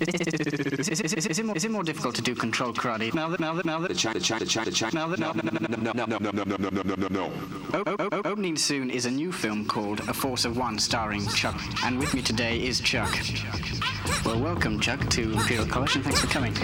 Is, it more, is it more difficult to do control karate now that now that now that China, China, China, China. now that No, no, opening soon is a new film called A Force of One, starring Chuck, and with me today is Chuck. Well, welcome Chuck to Imperial College, and thanks for coming.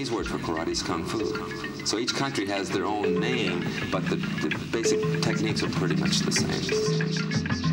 Chinese word for karate is kung fu. So each country has their own name, but the, the basic techniques are pretty much the same.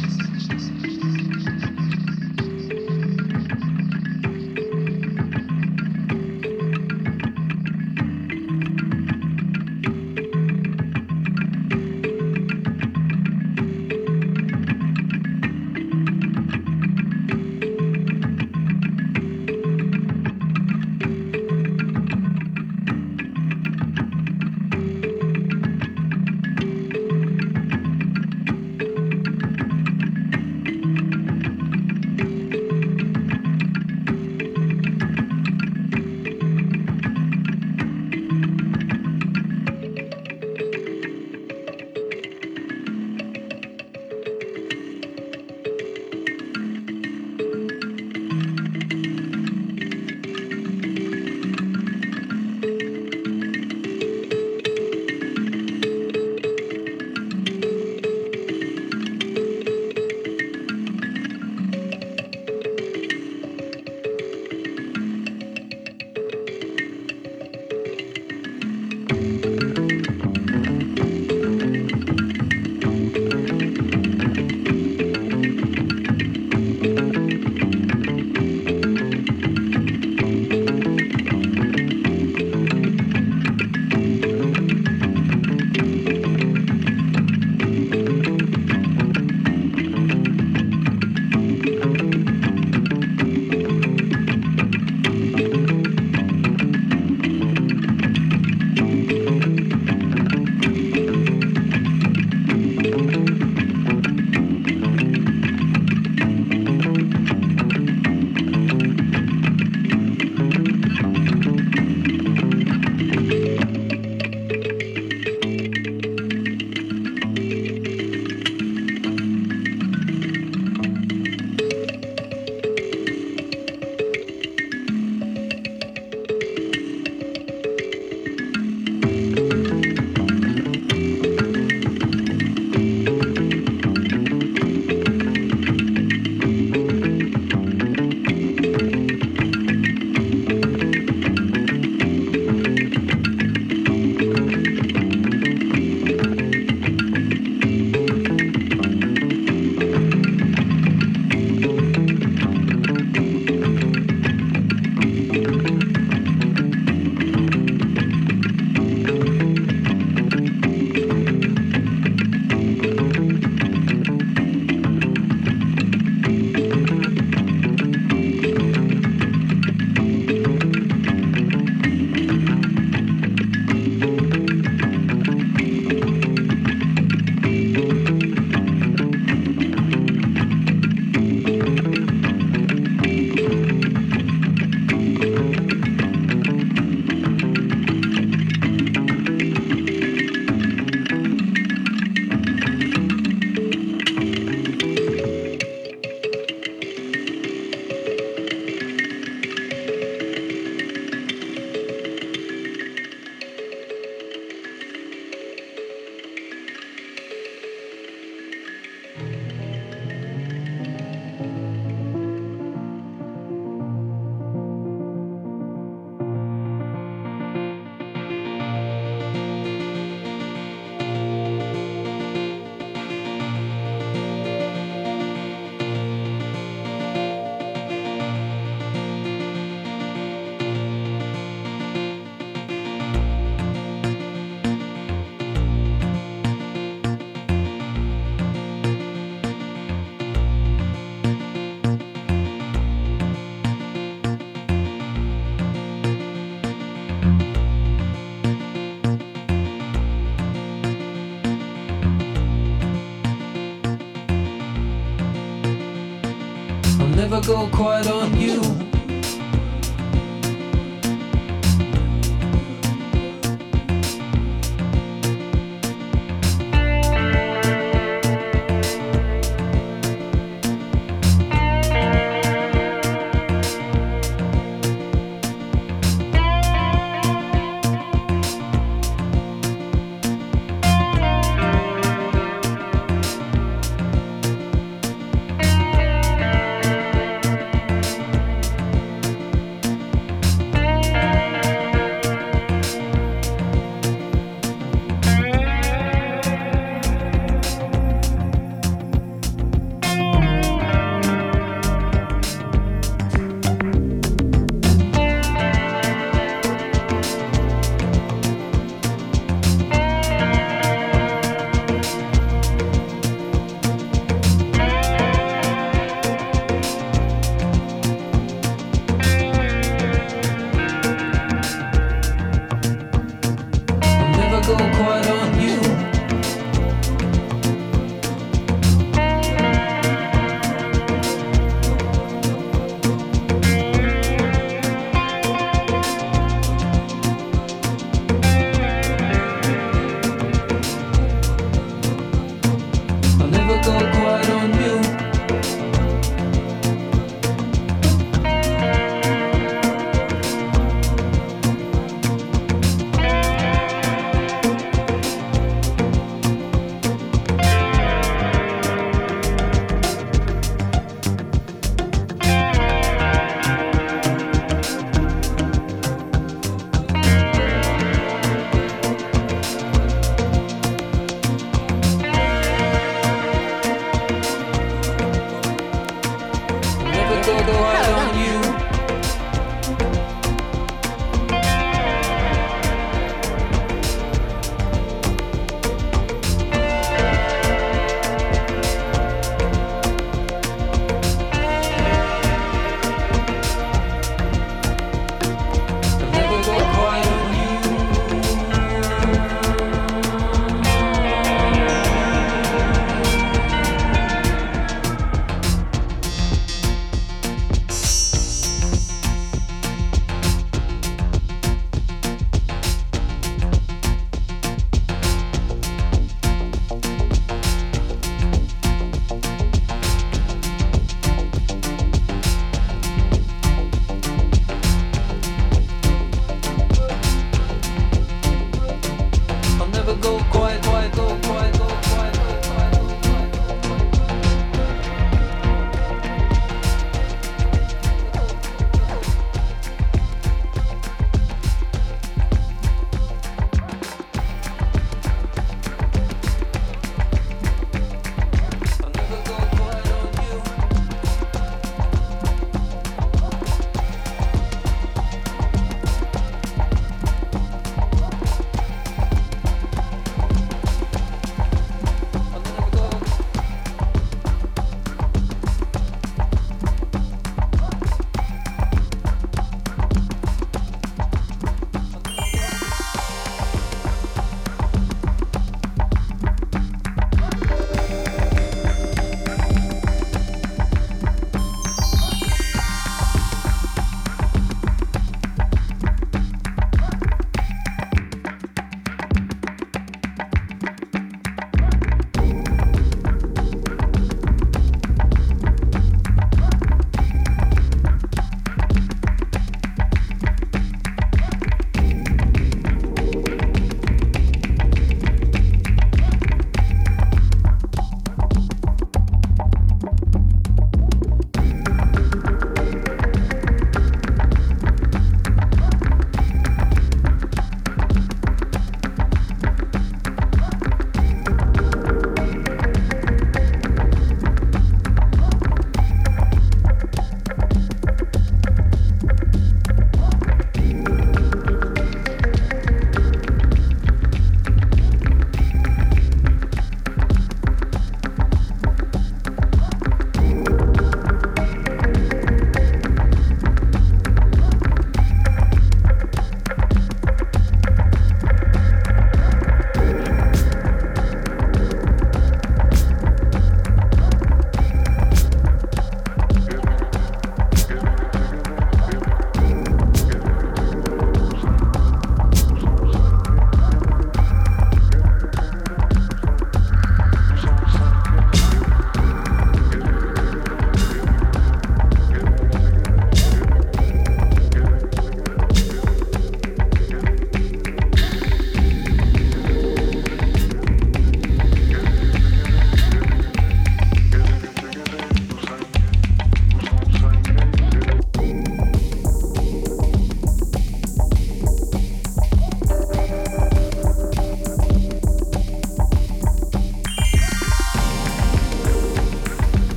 Go quiet on you.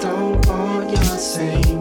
don't want your same.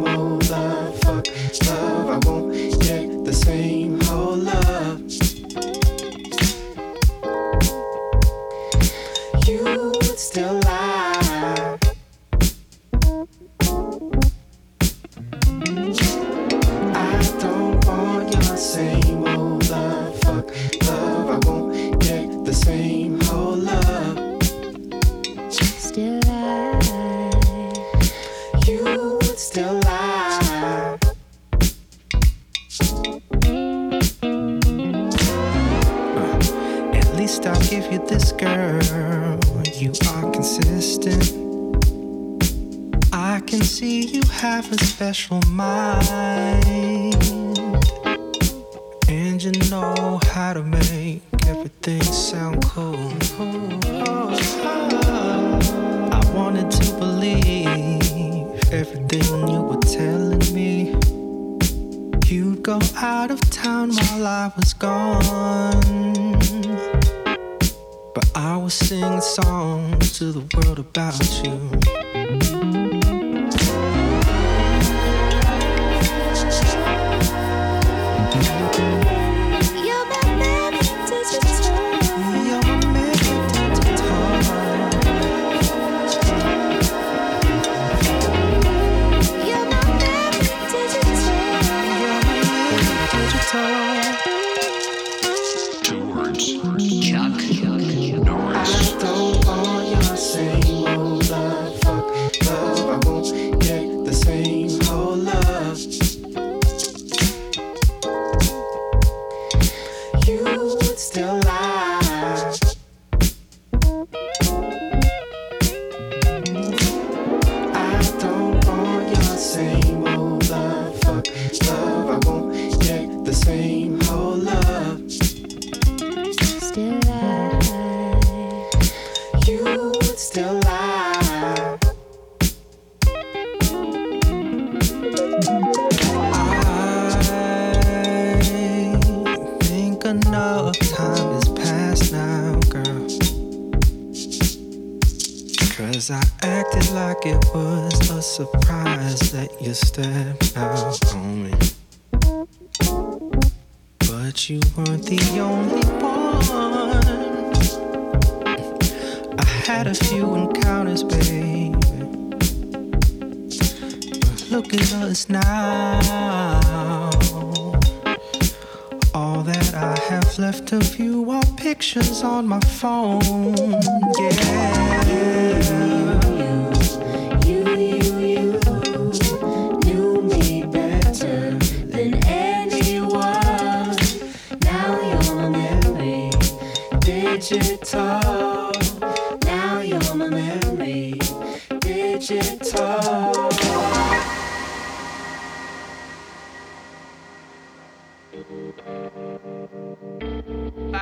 I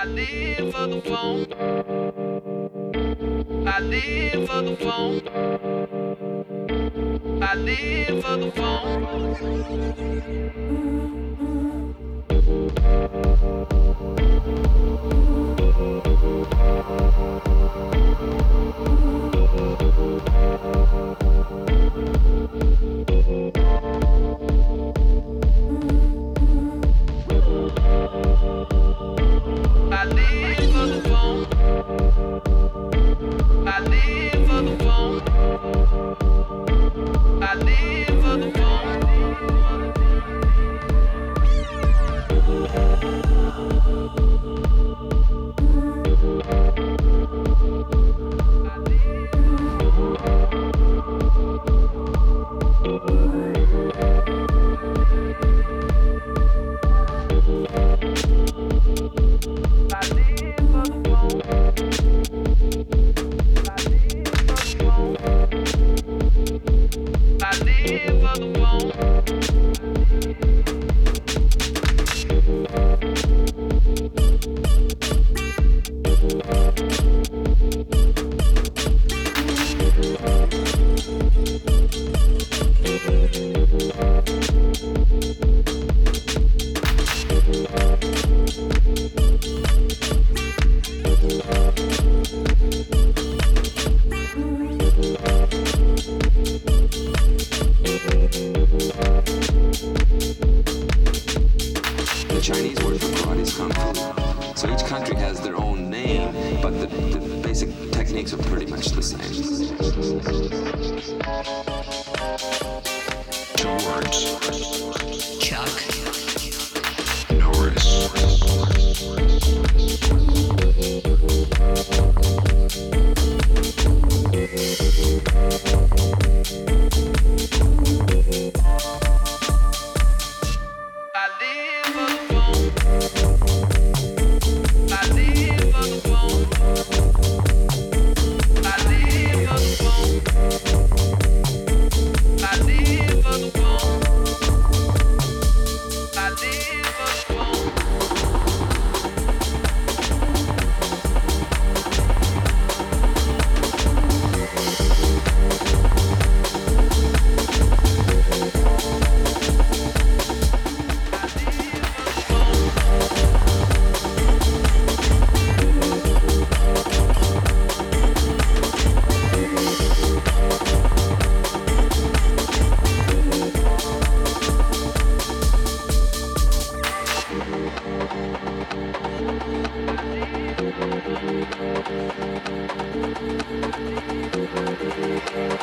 live for the phone. I live for the phone. I live for the phone.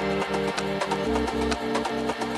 Thank you.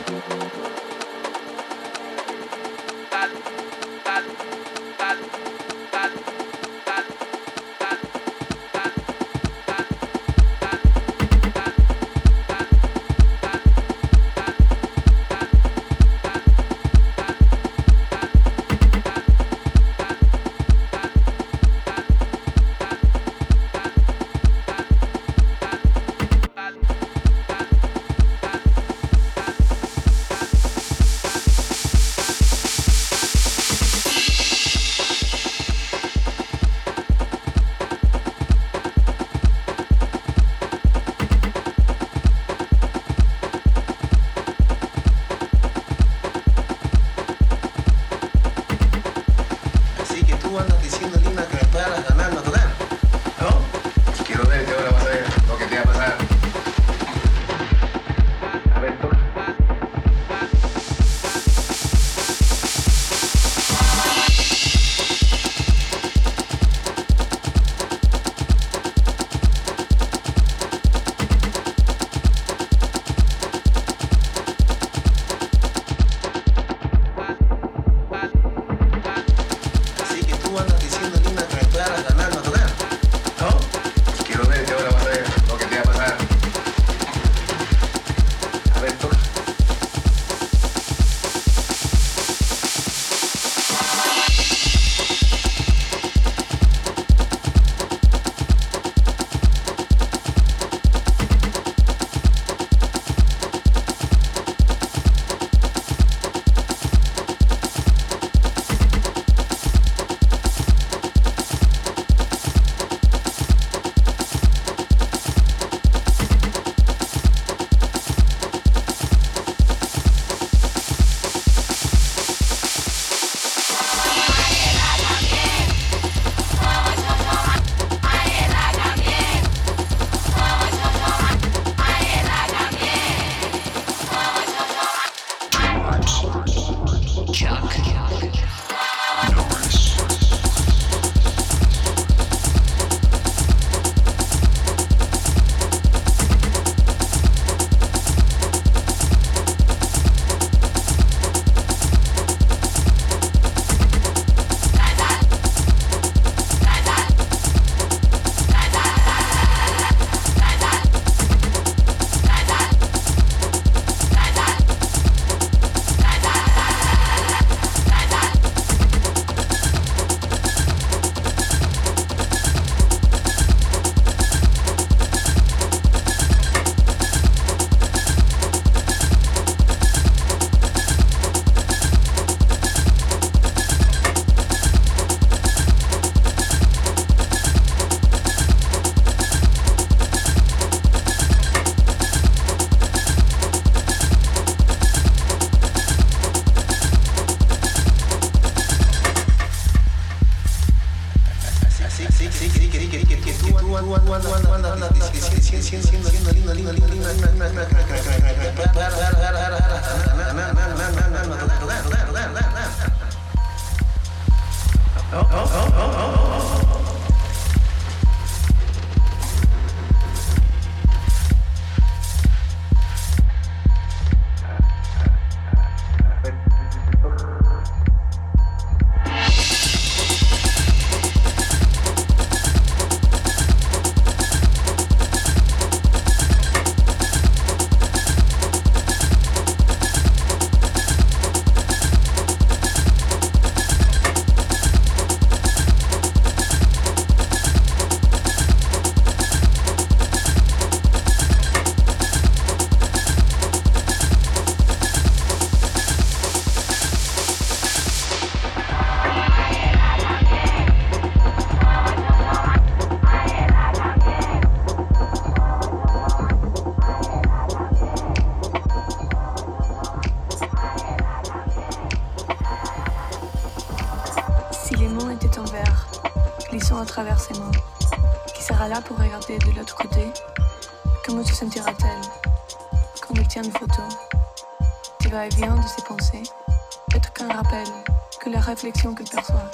Réflexion qu'elle perçoit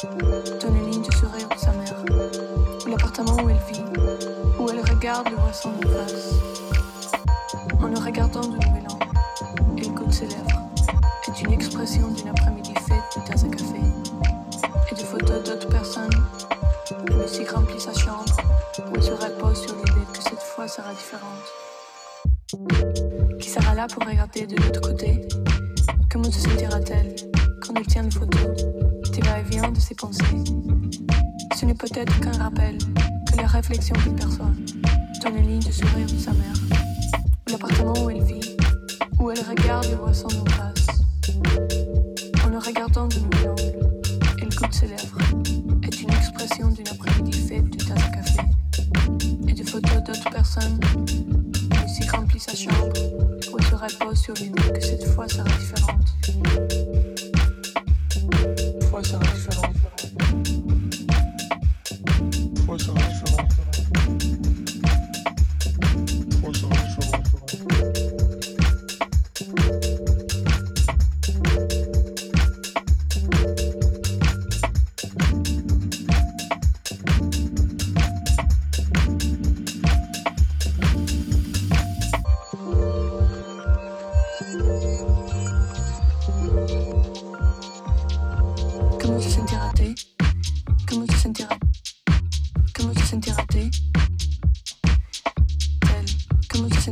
donne une ligne de sourire de sa mère, ou l'appartement où elle vit, où elle regarde le voisin en face. En le regardant du nouvel angle, il goûte ses lèvres. Est une expression d'une après-midi faite de tasse à café et de photos d'autres personnes. La musique remplit sa chambre où se repose sur l'idée que cette fois sera différente. Qui sera là pour regarder de l'autre côté? Comment se sentira-t-elle quand elle tient une photo? Va-et-vient de ses pensées Ce n'est peut-être qu'un rappel que la réflexion qu'elle perçoit dans les lignes de sourire de sa mère, l'appartement où elle vit, où elle regarde le face.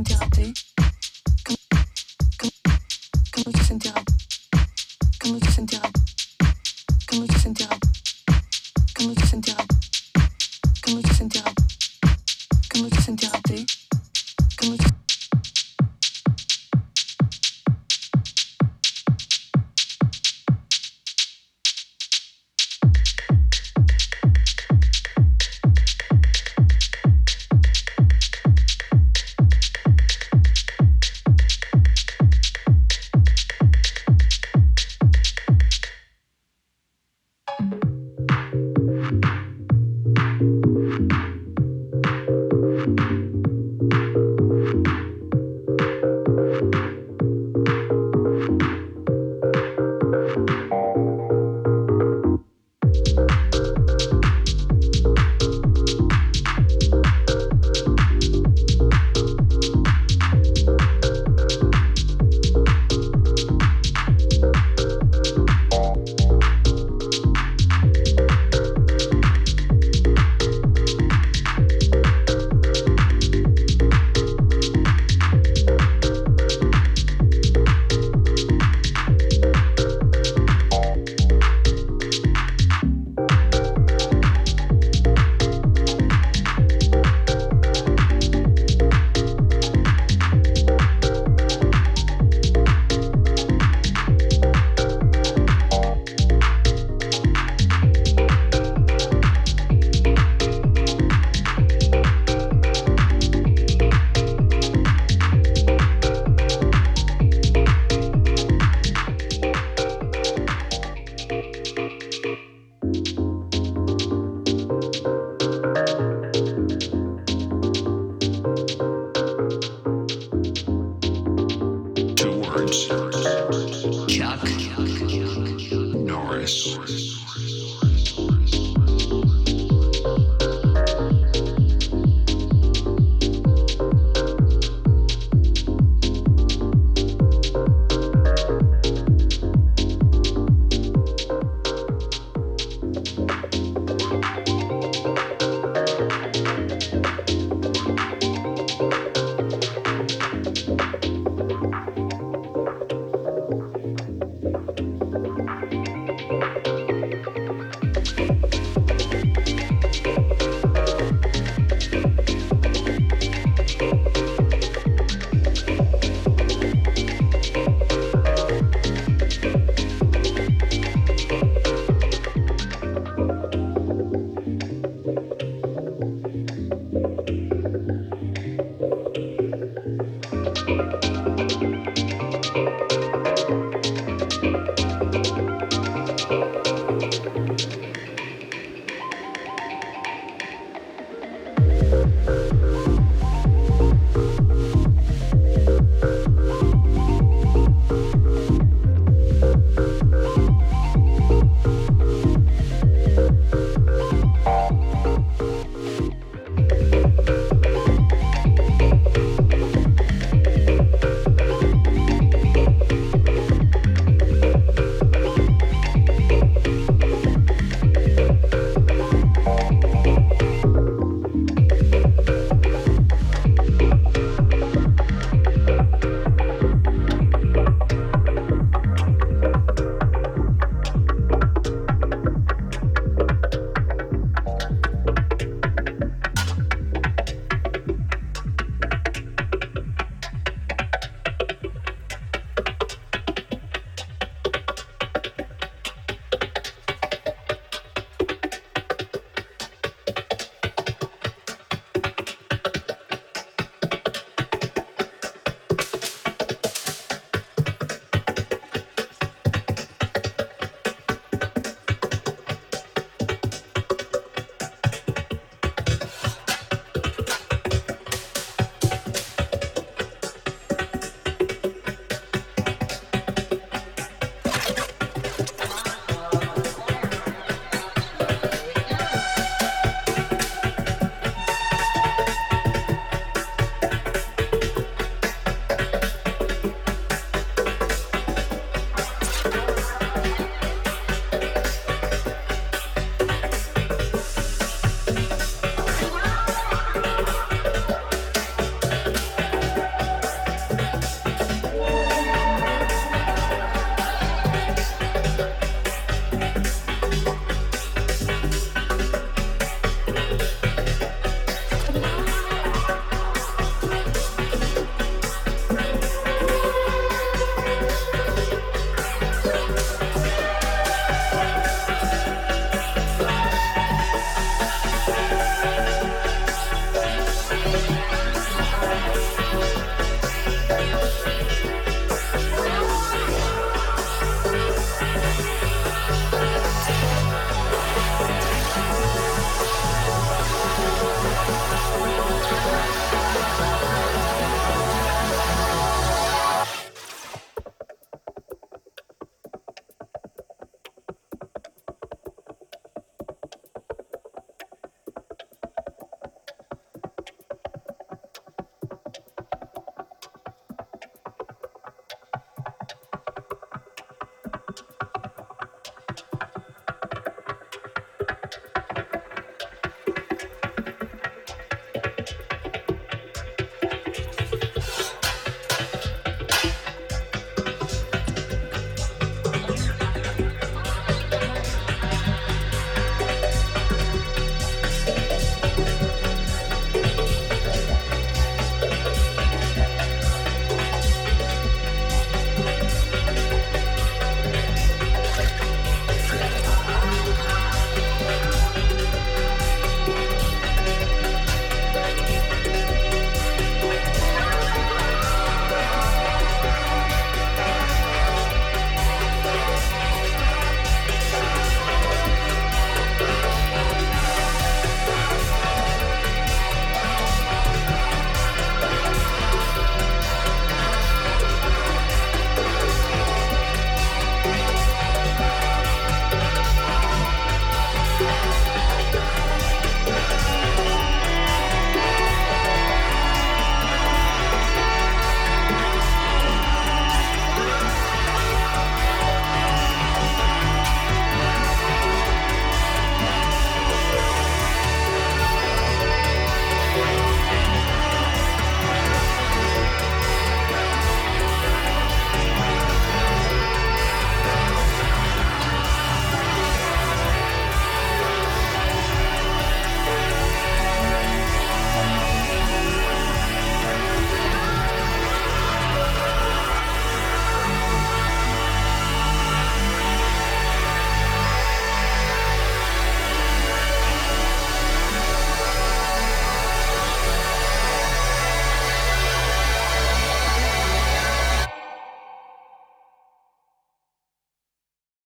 Comment